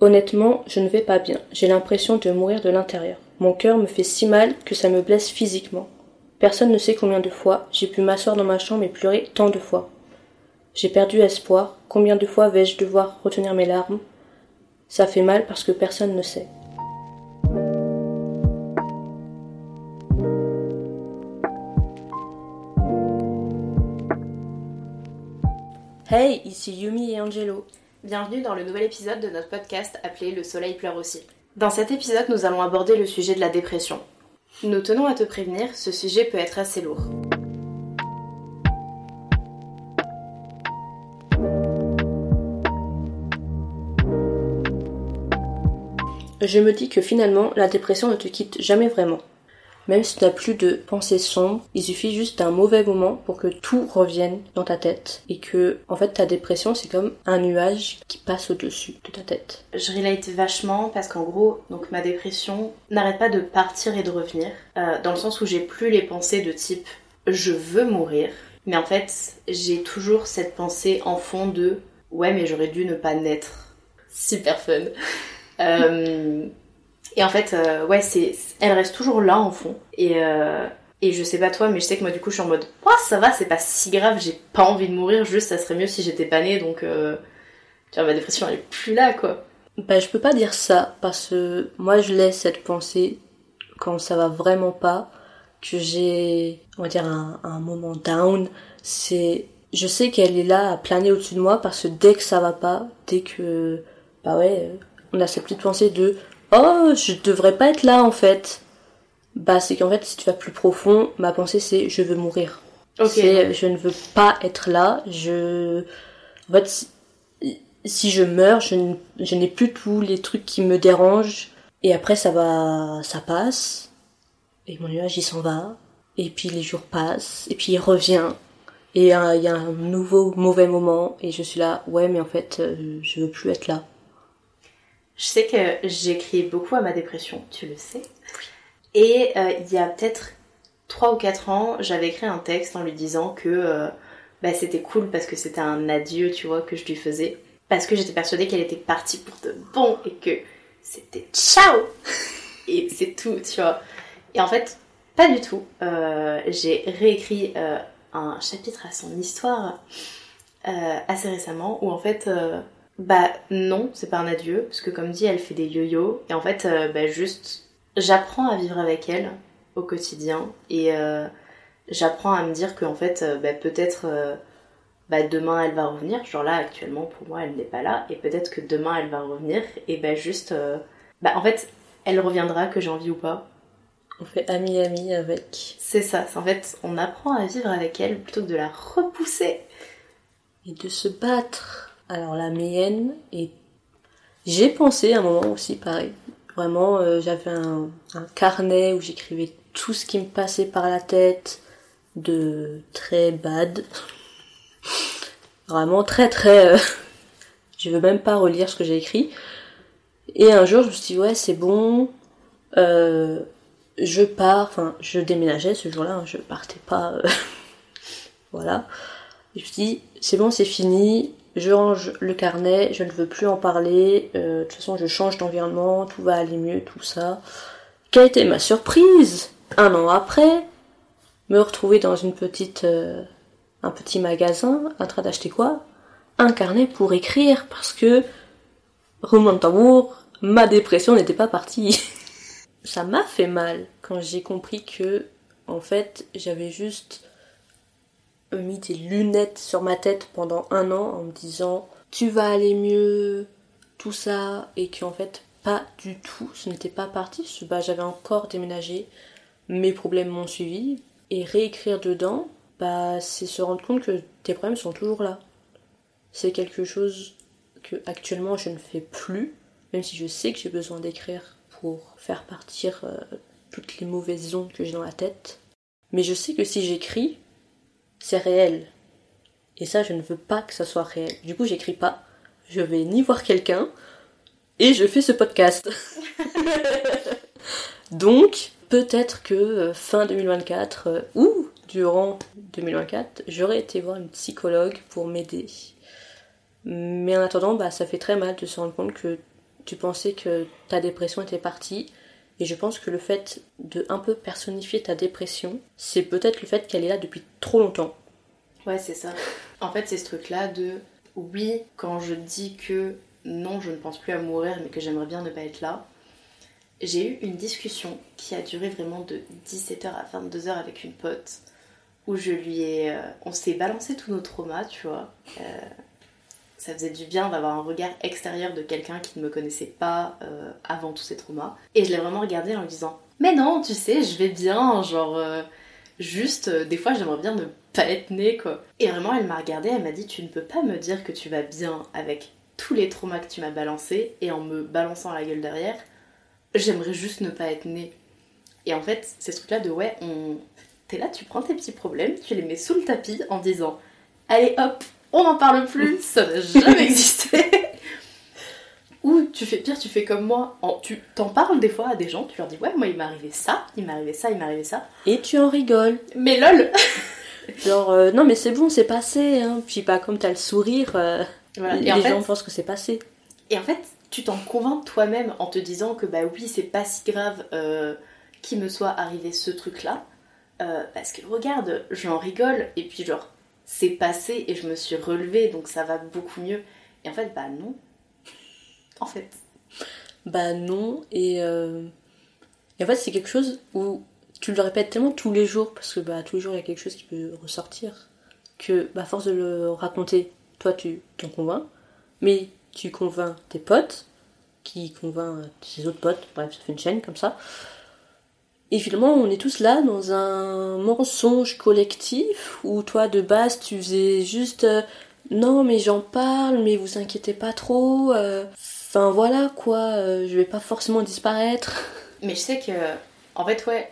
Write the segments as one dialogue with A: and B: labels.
A: Honnêtement, je ne vais pas bien. J'ai l'impression de mourir de l'intérieur. Mon cœur me fait si mal que ça me blesse physiquement. Personne ne sait combien de fois j'ai pu m'asseoir dans ma chambre et pleurer tant de fois. J'ai perdu espoir. Combien de fois vais-je devoir retenir mes larmes? Ça fait mal parce que personne ne sait. Hey, ici Yumi et Angelo.
B: Bienvenue dans le nouvel épisode de notre podcast appelé Le soleil pleure aussi. Dans cet épisode, nous allons aborder le sujet de la dépression. Nous tenons à te prévenir, ce sujet peut être assez lourd.
A: Je me dis que finalement, la dépression ne te quitte jamais vraiment. Même si tu n'as plus de pensées sombres, il suffit juste d'un mauvais moment pour que tout revienne dans ta tête et que, en fait, ta dépression, c'est comme un nuage qui passe au-dessus de ta tête.
B: Je relate vachement parce qu'en gros, donc ma dépression n'arrête pas de partir et de revenir, euh, dans le sens où j'ai plus les pensées de type je veux mourir, mais en fait, j'ai toujours cette pensée en fond de ouais, mais j'aurais dû ne pas naître. Super fun. euh, et en fait, euh, ouais, c'est, elle reste toujours là en fond. Et, euh, et je sais pas toi, mais je sais que moi du coup je suis en mode, oh, ça va, c'est pas si grave, j'ai pas envie de mourir, juste ça serait mieux si j'étais pas née, donc euh, tu vois, ma dépression elle est plus là quoi.
A: Bah, je peux pas dire ça parce que moi je laisse cette pensée quand ça va vraiment pas, que j'ai, on va dire, un, moment down. C'est, je sais qu'elle est là à planer au-dessus de moi parce que dès que ça va pas, dès que, bah ouais, on a cette petite pensée de oh, je devrais pas être là en fait. Bah, c'est qu'en fait, si tu vas plus profond, ma pensée c'est je veux mourir. C'est je ne veux pas être là. Je, en fait, si, si je meurs, je, n'ai plus tous les trucs qui me dérangent. Et après, ça va, ça passe. Et mon nuage, il s'en va. Et puis les jours passent. Et puis il revient. Et il y a un nouveau mauvais moment. Et je suis là, ouais, mais en fait, euh, je veux plus être là.
B: Je sais que j'écris beaucoup à ma dépression, tu le sais. Et euh, il y a peut-être 3 ou 4 ans, j'avais écrit un texte en lui disant que euh, bah, c'était cool parce que c'était un adieu, tu vois, que je lui faisais. Parce que j'étais persuadée qu'elle était partie pour de bon et que c'était ciao Et c'est tout, tu vois. Et en fait, pas du tout. Euh, j'ai réécrit un chapitre à son histoire assez récemment où en fait bah non, c'est pas un adieu, parce que comme dit, elle fait des yo-yo, et en fait, euh, bah juste, j'apprends à vivre avec elle au quotidien, et euh, j'apprends à me dire qu'en fait, euh, bah, peut-être bah, demain elle va revenir, genre là actuellement pour moi elle n'est pas là, et peut-être que demain elle va revenir, et bah juste, bah en fait, elle reviendra que j'ai envie ou pas.
A: On fait ami-ami avec.
B: C'est ça, c'est en fait, on apprend à vivre avec elle plutôt que de la repousser.
A: Et de se battre. Alors la mienne et j'ai pensé à un moment aussi pareil. Vraiment, euh, j'avais un, carnet où j'écrivais tout ce qui me passait par la tête de très bad. Vraiment très très... Euh, je veux même pas relire ce que j'ai écrit. Et un jour, je me suis dit, ouais, c'est bon. Euh, je pars. Enfin, je déménageais ce jour-là. Hein, je partais pas. Voilà. Je me suis dit, c'est bon, c'est fini je range le carnet, je ne veux plus en parler, euh, de toute façon je change d'environnement, tout va aller mieux, tout ça. Quelle était ma surprise Un an après, me retrouver dans une petite, euh, un petit magasin, en train d'acheter quoi? Un carnet pour écrire, parce que, roulement de tambour, ma dépression n'était pas partie. ça m'a fait mal quand j'ai compris que, en fait, j'avais juste mis des lunettes sur ma tête pendant un an en me disant tu vas aller mieux, tout ça, et qu'en fait pas du tout, ce n'était pas parti, bah, j'avais encore déménagé, mes problèmes m'ont suivi, et réécrire dedans, bah c'est se rendre compte que tes problèmes sont toujours là. C'est quelque chose que actuellement je ne fais plus, même si je sais que j'ai besoin d'écrire pour faire partir euh, toutes les mauvaises ondes que j'ai dans la tête. Mais je sais que si j'écris, c'est réel. Et ça, je ne veux pas que ça soit réel. Du coup, j'écris pas. Je vais ni voir quelqu'un. Et je fais ce podcast. Donc, peut-être que euh, fin 2024 euh, ou durant 2024, j'aurais été voir une psychologue pour m'aider. Mais en attendant, bah, ça fait très mal de se rendre compte que tu pensais que ta dépression était partie. Et je pense que le fait de un peu personnifier ta dépression, c'est peut-être le fait qu'elle est là depuis trop longtemps.
B: Ouais, c'est ça. En fait, c'est ce truc-là de oui, quand je dis que non, je ne pense plus à mourir, mais que j'aimerais bien ne pas être là, j'ai eu une discussion qui a duré vraiment de 17h à 22h avec une pote où je lui ai. euh, on s'est balancé tous nos traumas, tu vois. Euh, ça faisait du bien d'avoir un regard extérieur de quelqu'un qui ne me connaissait pas euh, avant tous ces traumas. Et je l'ai vraiment regardé en lui disant Mais non, tu sais, je vais bien, genre. euh, juste, euh, des fois, j'aimerais bien ne pas être née, quoi. Et vraiment, elle m'a regardée, elle m'a dit Tu ne peux pas me dire que tu vas bien avec tous les traumas que tu m'as balancés et en me balançant la gueule derrière, j'aimerais juste ne pas être née. Et en fait, c'est ce truc-là de ouais, on. T'es là, tu prends tes petits problèmes, tu les mets sous le tapis en disant Allez hop, on n'en parle plus, ça n'a jamais existé. Ou tu fais pire, tu fais comme moi, en- tu t'en parles des fois à des gens, tu leur dis ouais, moi il m'est arrivé ça, il m'est arrivé ça, il m'est arrivé ça.
A: Et tu en rigoles.
B: Mais lol
A: Genre, euh, non mais c'est bon, c'est passé. Hein. Puis pas comme t'as le sourire, euh,
B: Voilà.
A: les
B: fait,
A: gens pensent que c'est passé.
B: et en fait, tu t'en convaincs toi-même en te disant que bah oui, c'est pas si grave euh, qu'il me soit arrivé ce truc-là. Parce que regarde, j'en rigole et puis genre, c'est passé et je me suis relevée donc ça va beaucoup mieux. Et en fait, bah non. En fait.
A: Bah non, et, euh, et en fait c'est quelque chose où tu le répètes tellement tous les jours, parce que bah tous les jours il y a quelque chose qui peut ressortir, que bah à force de le raconter, toi tu t'en convaincs, mais tu convaincs tes potes, qui convainc tes autres potes, bref ça fait une chaîne comme ça. Et finalement on est tous là dans un mensonge collectif, où toi de base tu faisais juste... euh, non mais j'en parle, mais vous inquiétez pas trop. euh, Enfin voilà quoi, euh, je vais pas forcément disparaître.
B: Mais je sais que, en fait, ouais,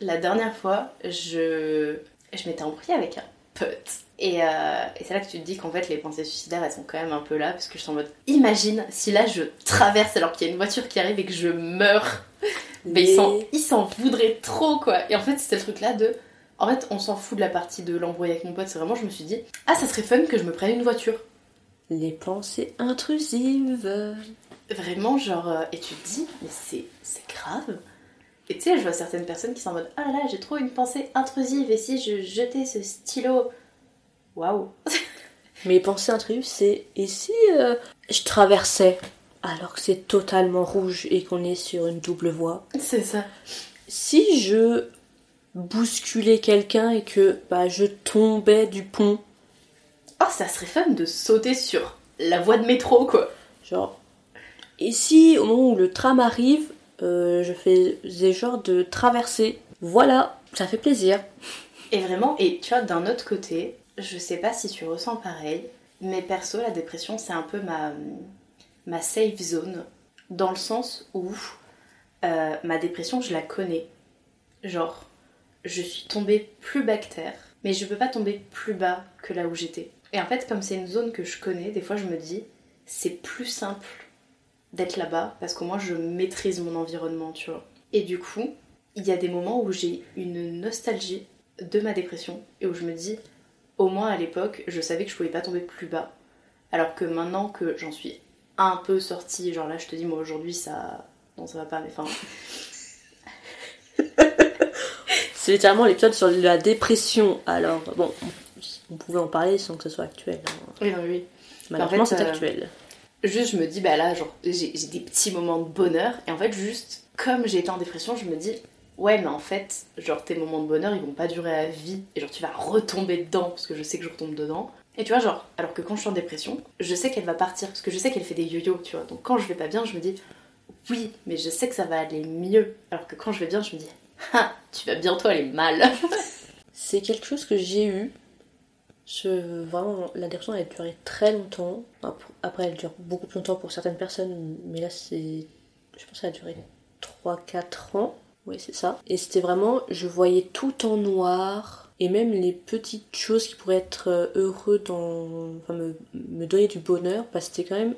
B: la dernière fois, je, je m'étais embrouillée avec un pote. Et, et c'est là que tu te dis qu'en fait, les pensées suicidaires, elles sont quand même un peu là, parce que je suis en mode, imagine si là, je traverse alors qu'il y a une voiture qui arrive et que je meurs. Mais ils s'en- ils s'en voudraient trop, quoi. Et en fait, c'était le truc là de. En fait, on s'en fout de la partie de l'embrouille avec mon pote. C'est vraiment, je me suis dit, ah, ça serait fun que je me prenne une voiture.
A: Les pensées intrusives.
B: Vraiment, genre, euh, et tu te dis, mais c'est, c'est grave. Et tu sais, je vois certaines personnes qui sont en mode, ah là là, j'ai trop une pensée intrusive, et si je jetais ce stylo? Waouh
A: Mes pensées intrusives, c'est et si euh, je traversais? Alors que c'est totalement rouge et qu'on est sur une double voie
B: C'est ça.
A: Si je bousculais quelqu'un et que bah, je tombais du pont,
B: Oh, ça serait fun de sauter sur la voie de métro, quoi.
A: genre. Et si au moment où le tram arrive, euh, je faisais genre de traverser, voilà, ça fait plaisir.
B: Et vraiment, et tu vois, d'un autre côté, je sais pas si tu ressens pareil, mais perso, la dépression, c'est un peu ma, ma safe zone, dans le sens où euh, ma dépression, je la connais. Genre, je suis tombée plus bas que terre, mais je peux pas tomber plus bas que là où j'étais. Et en fait, comme c'est une zone que je connais, des fois je me dis, c'est plus simple d'être là-bas, parce qu'au moins je maîtrise mon environnement, tu vois. Et du coup, il y a des moments où j'ai une nostalgie de ma dépression et où je me dis, au moins à l'époque, je savais que je pouvais pas tomber plus bas. Alors que maintenant que j'en suis un peu sortie, genre là je te dis, moi aujourd'hui ça. Non, ça va pas, mais enfin.
A: C'est littéralement l'épisode sur la dépression. Alors, bon, on pouvait en parler sans que ce soit actuel. hein.
B: Oui, oui, oui.
A: Malheureusement,
B: En fait,
A: c'est
B: euh,
A: actuel.
B: Juste, je me dis, bah là, genre, j'ai j'ai des petits moments de bonheur. Et en fait, juste, comme j'ai été en dépression, je me dis, ouais, mais en fait, genre, tes moments de bonheur, ils vont pas durer à vie. Et genre, tu vas retomber dedans, parce que je sais que je retombe dedans. Et tu vois, genre, alors que quand je suis en dépression, je sais qu'elle va partir, parce que je sais qu'elle fait des yo-yo, tu vois. Donc quand je vais pas bien, je me dis, oui, mais je sais que ça va aller mieux. Alors que quand je vais bien, je me dis, ah, tu vas bientôt aller mal.
A: C'est quelque chose que j'ai eu. Je, vraiment, la dépression elle a duré très longtemps. Ap- Après, elle dure beaucoup plus longtemps pour certaines personnes, mais là, c'est. Je pense qu'elle a duré 3-4 ans. Oui, c'est ça. Et c'était vraiment, je voyais tout en noir. Et même les petites choses qui pourraient être euh, heureux dans. Enfin, me, me donner du bonheur, bah, c'était quand même.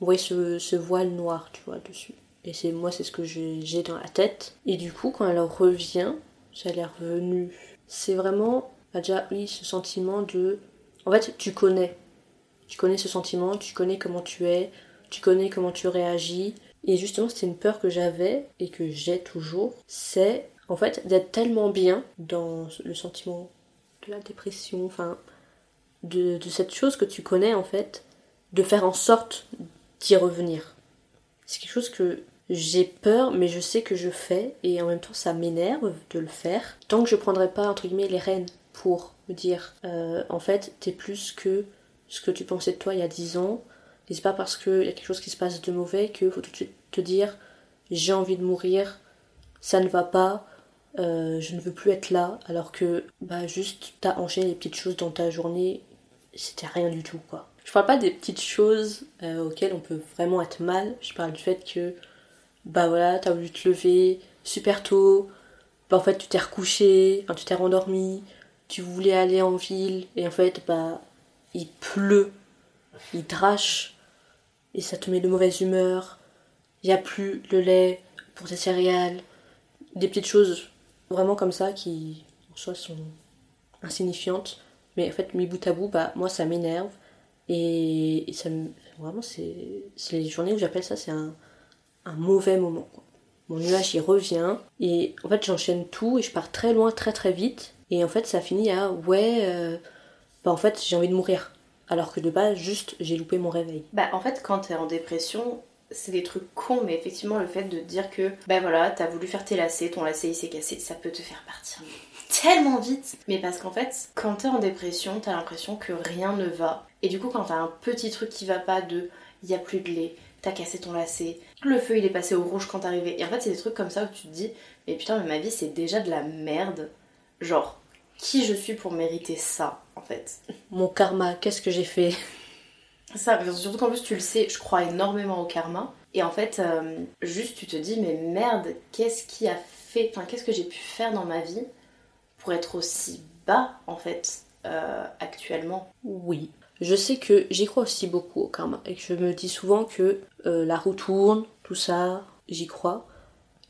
A: On voyait ce, ce voile noir, tu vois, dessus. Et c'est moi, c'est ce que j'ai dans la tête. Et du coup, quand elle revient, ça elle est revenue. C'est vraiment, bah déjà, oui, ce sentiment de. En fait, tu connais. Tu connais ce sentiment, tu connais comment tu es, tu connais comment tu réagis. Et justement, c'était une peur que j'avais et que j'ai toujours. C'est en fait d'être tellement bien dans le sentiment de la dépression, enfin, de, cette chose que tu connais en fait, de faire en sorte d'y revenir. C'est quelque chose que j'ai peur, mais je sais que je fais, et en même temps ça m'énerve de le faire. Tant que je prendrai pas, entre guillemets, les rênes pour me dire, euh, en fait, t'es plus que ce que tu pensais de toi il y a 10 ans, et c'est pas parce qu'il y a quelque chose qui se passe de mauvais qu'il faut tout de suite te dire, j'ai envie de mourir, ça ne va pas, euh, je ne veux plus être là, alors que, bah, juste, t'as enchaîné les petites choses dans ta journée, c'était rien du tout, quoi. Je parle pas des petites choses euh, auxquelles on peut vraiment être mal, je parle du fait que bah voilà, t'as voulu te lever super tôt, bah en fait tu t'es recouché, tu t'es rendormi, tu voulais aller en ville, et en fait bah il pleut, il drache, et ça te met de mauvaise humeur, il n'y a plus le lait pour tes céréales, des petites choses vraiment comme ça qui en soi sont insignifiantes, mais en fait mis bout à bout, bah moi ça m'énerve, et, ça vraiment c'est les journées où j'appelle ça c'est un un mauvais moment. Mon nuage il revient. Et en fait j'enchaîne tout et je pars très loin très très vite. Et en fait ça finit à ouais euh, bah en fait j'ai envie de mourir. Alors que de base juste j'ai loupé mon réveil.
B: Bah en fait quand t'es en dépression c'est des trucs cons mais effectivement le fait de dire que bah voilà t'as voulu faire tes lacets ton lacet il s'est cassé ça peut te faire partir tellement vite mais parce qu'en fait quand t'es en dépression t'as l'impression que rien ne va et du coup quand t'as un petit truc qui va pas de il y a plus de lait t'as cassé ton lacet, le feu il est passé au rouge quand t'arrivais. Et en fait, c'est des trucs comme ça où tu te dis, mais putain, mais ma vie c'est déjà de la merde. Genre, qui je suis pour mériter ça, en fait?
A: Mon karma, qu'est-ce que j'ai fait?
B: Surtout qu'en plus tu le sais, je crois énormément au karma. Et en fait, euh, juste tu te dis, mais merde, qu'est-ce qui a fait, enfin, qu'est-ce que j'ai pu faire dans ma vie pour être aussi bas, en fait, euh, actuellement?
A: Oui. Je sais que j'y crois aussi beaucoup au karma et que je me dis souvent que euh, la roue tourne, tout ça, j'y crois.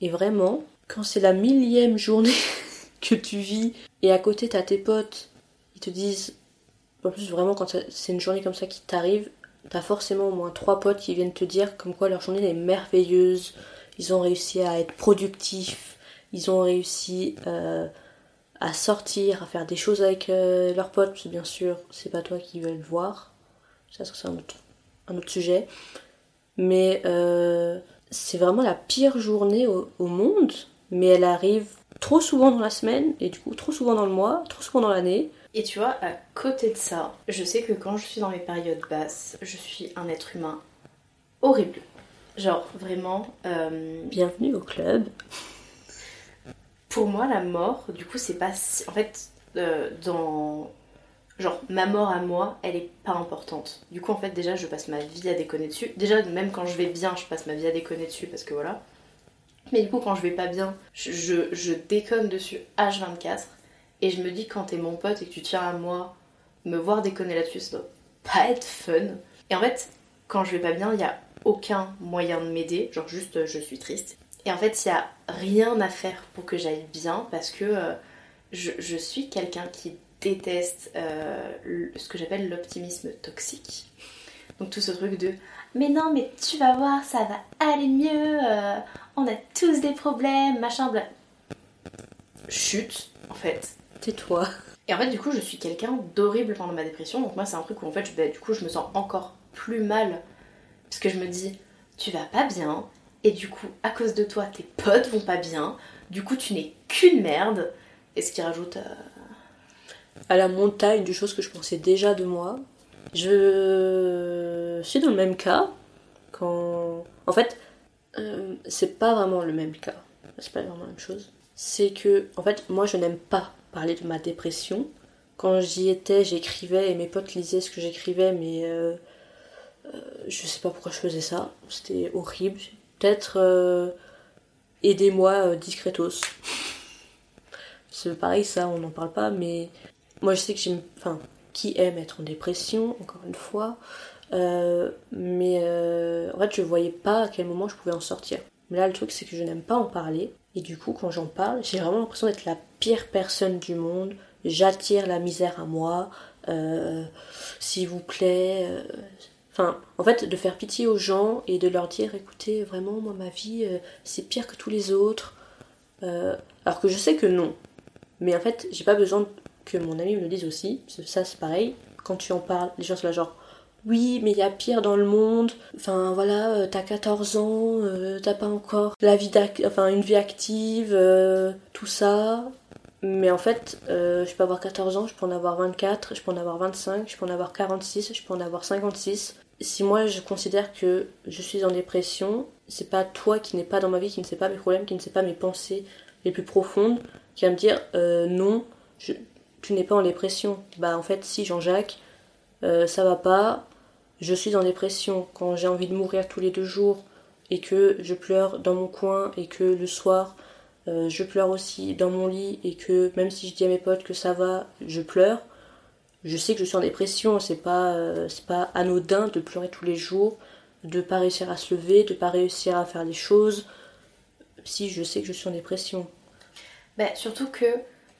A: Et vraiment, quand c'est la millième journée que tu vis et à côté t'as tes potes, ils te disent, en plus vraiment quand c'est une journée comme ça qui t'arrive, t'as forcément au moins trois potes qui viennent te dire comme quoi leur journée est merveilleuse, ils ont réussi à être productifs, ils ont réussi euh, à sortir, à faire des choses avec euh, leurs potes, bien sûr, c'est pas toi qui veux le voir. Ça, c'est un autre, un autre sujet. Mais euh, c'est vraiment la pire journée au, monde, mais elle arrive trop souvent dans la semaine, et du coup trop souvent dans le mois, trop souvent dans l'année.
B: Et tu vois, à côté de ça, je sais que quand je suis dans mes périodes basses, je suis un être humain horrible. Genre, vraiment. Euh,
A: Bienvenue au club
B: pour moi, la mort, du coup, c'est pas si... En fait, euh, dans... Genre, ma mort à moi, elle est pas importante. Du coup, en fait, déjà, je passe ma vie à déconner dessus. Déjà, même quand je vais bien, je passe ma vie à déconner dessus parce que voilà. Mais du coup, quand je vais pas bien, je, je, déconne dessus H24. Et je me dis, quand t'es mon pote et que tu tiens à moi, me voir déconner là-dessus, ça doit pas être fun. Et en fait, quand je vais pas bien, il y a aucun moyen de m'aider. Genre, juste, je suis triste. Et en fait, il n'y a rien à faire pour que j'aille bien parce que euh, je, suis quelqu'un qui déteste euh, ce que j'appelle l'optimisme toxique. Donc tout ce truc de mais non, mais tu vas voir, ça va aller mieux, euh, on a tous des problèmes, machin, bla. Chute, en fait.
A: Tais-toi.
B: Et en fait, du coup, je suis quelqu'un d'horrible pendant ma dépression. Donc moi, c'est un truc où en fait, bah, du coup, je me sens encore plus mal. Parce que je me dis, tu vas pas bien, et du coup, à cause de toi, tes potes vont pas bien. Du coup, tu n'es qu'une merde. Et ce qui rajoute
A: à la montagne de choses que je pensais déjà de moi. Je suis dans le même cas quand. En fait, euh, c'est pas vraiment le même cas. C'est pas vraiment la même chose. C'est que, en fait, moi je n'aime pas parler de ma dépression. Quand j'y étais, j'écrivais et mes potes lisaient ce que j'écrivais, mais euh, euh, je sais pas pourquoi je faisais ça. C'était horrible peut-être aidez-moi discretos. C'est pareil, ça, on n'en parle pas, mais moi je sais que j'aime. Enfin, qui aime être en dépression, encore une fois. Euh, mais en fait, je voyais pas à quel moment je pouvais en sortir. Mais là, le truc, c'est que je n'aime pas en parler. Et du coup, quand j'en parle, j'ai vraiment l'impression d'être la pire personne du monde. J'attire la misère à moi. S'il vous plaît. Enfin, en fait, de faire pitié aux gens et de leur dire écoutez, vraiment, moi, ma vie, euh, c'est pire que tous les autres. Euh, alors que je sais que non. Mais en fait, j'ai pas besoin que mon ami me le dise aussi. Ça, c'est pareil. Quand tu en parles, les gens sont là genre oui, mais il y a pire dans le monde. Enfin voilà, euh, t'as 14 ans, euh, t'as pas encore la vie enfin une vie active, euh, tout ça. Mais en fait, je peux avoir 14 ans, je peux en avoir 24, je peux en avoir 25, je peux en avoir 46, je peux en avoir 56. Si moi je considère que je suis en dépression, c'est pas toi qui n'es pas dans ma vie, qui ne sais pas mes problèmes, qui ne sais pas mes pensées les plus profondes, qui va me dire non, tu n'es pas en dépression. Bah en fait si Jean-Jacques, ça va pas, je suis en dépression, quand j'ai envie de mourir tous les deux jours et que je pleure dans mon coin et que le soir euh, je pleure aussi dans mon lit et que même si je dis à mes potes que ça va, je pleure, je sais que je suis en dépression, c'est pas, euh, c'est pas anodin de pleurer tous les jours, de pas réussir à se lever, de pas réussir à faire les choses, si je sais que je suis en dépression.
B: Bah, surtout que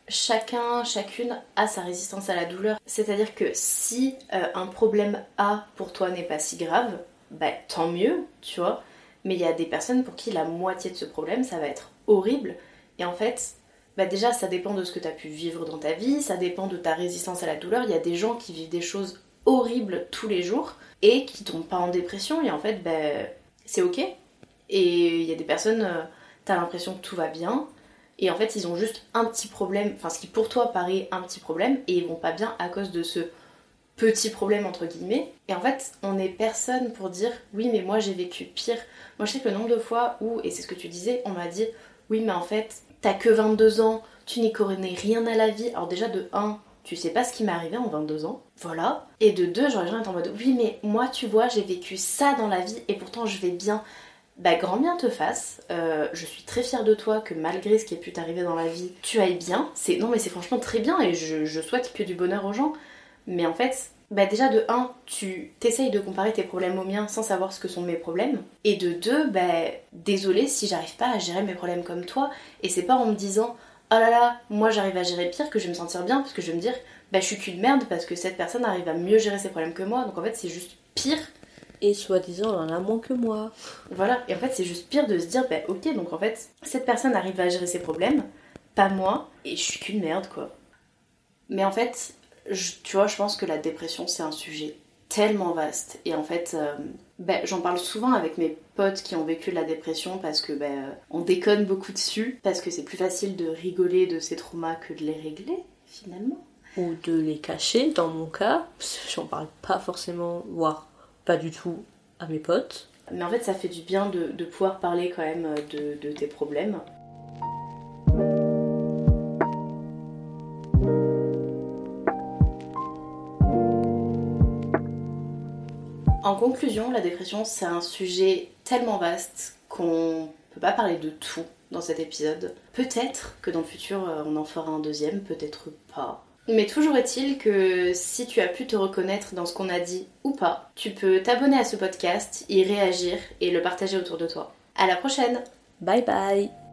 B: chacun, chacune a sa résistance à la douleur. C'est-à-dire que si euh, un problème A pour toi n'est pas si grave, bah tant mieux, tu vois. Mais il y a des personnes pour qui la moitié de ce problème, ça va être horrible. Et en fait, bah déjà, ça dépend de ce que tu as pu vivre dans ta vie, ça dépend de ta résistance à la douleur. Il y a des gens qui vivent des choses horribles tous les jours et qui tombent pas en dépression. Et en fait, bah, c'est ok. Et il y a des personnes, euh, t'as l'impression que tout va bien, et en fait, ils ont juste un petit problème, enfin ce qui pour toi paraît un petit problème, et ils vont pas bien à cause de ce petit problème entre guillemets. Et en fait, on n'est personne pour dire oui, mais moi j'ai vécu pire. Moi je sais que le nombre de fois où, et c'est ce que tu disais, on m'a dit oui, mais en fait, t'as que 22 ans, tu n'y connais rien à la vie. Alors déjà de 1, tu sais pas ce qui m'est arrivé en 22 ans, voilà. Et de 2, j'aurais jamais été en mode oui, mais moi tu vois, j'ai vécu ça dans la vie et pourtant je vais bien bah, grand bien te fasse. Euh, je suis très fière de toi que malgré ce qui a pu t'arriver dans la vie, tu ailles bien. C'est non mais c'est franchement très bien et je, souhaite que du bonheur aux gens. Mais en fait, bah déjà de 1, tu t'essayes de comparer tes problèmes aux miens sans savoir ce que sont mes problèmes. Et de 2, bah désolé si j'arrive pas à gérer mes problèmes comme toi. Et c'est pas en me disant oh là là, moi j'arrive à gérer pire que je vais me sentir bien parce que je vais me dire bah je suis qu'une merde parce que cette personne arrive à mieux gérer ses problèmes que moi. Donc en fait c'est juste pire
A: et soi-disant elle en a moins que moi.
B: Voilà, et en fait c'est juste pire de se dire, bah ok, donc en fait cette personne arrive à gérer ses problèmes, pas moi, et je suis qu'une merde quoi. Mais en fait, tu vois, je pense que la dépression c'est un sujet tellement vaste, et en fait, euh, bah, j'en parle souvent avec mes potes qui ont vécu de la dépression parce que bah, on déconne beaucoup dessus, parce que c'est plus facile de rigoler de ces traumas que de les régler finalement.
A: Ou de les cacher, dans mon cas, j'en parle pas forcément, voire pas du tout à mes potes.
B: Mais en fait, ça fait du bien de, pouvoir parler quand même de, de tes problèmes. En conclusion, la dépression, c'est un sujet tellement vaste qu'on peut pas parler de tout dans cet épisode. Peut-être que dans le futur, euh, on en fera un deuxième, peut-être pas. Mais toujours est-il que si tu as pu te reconnaître dans ce qu'on a dit ou pas, tu peux t'abonner à ce podcast, y réagir et le partager autour de toi. À la prochaine
A: Bye bye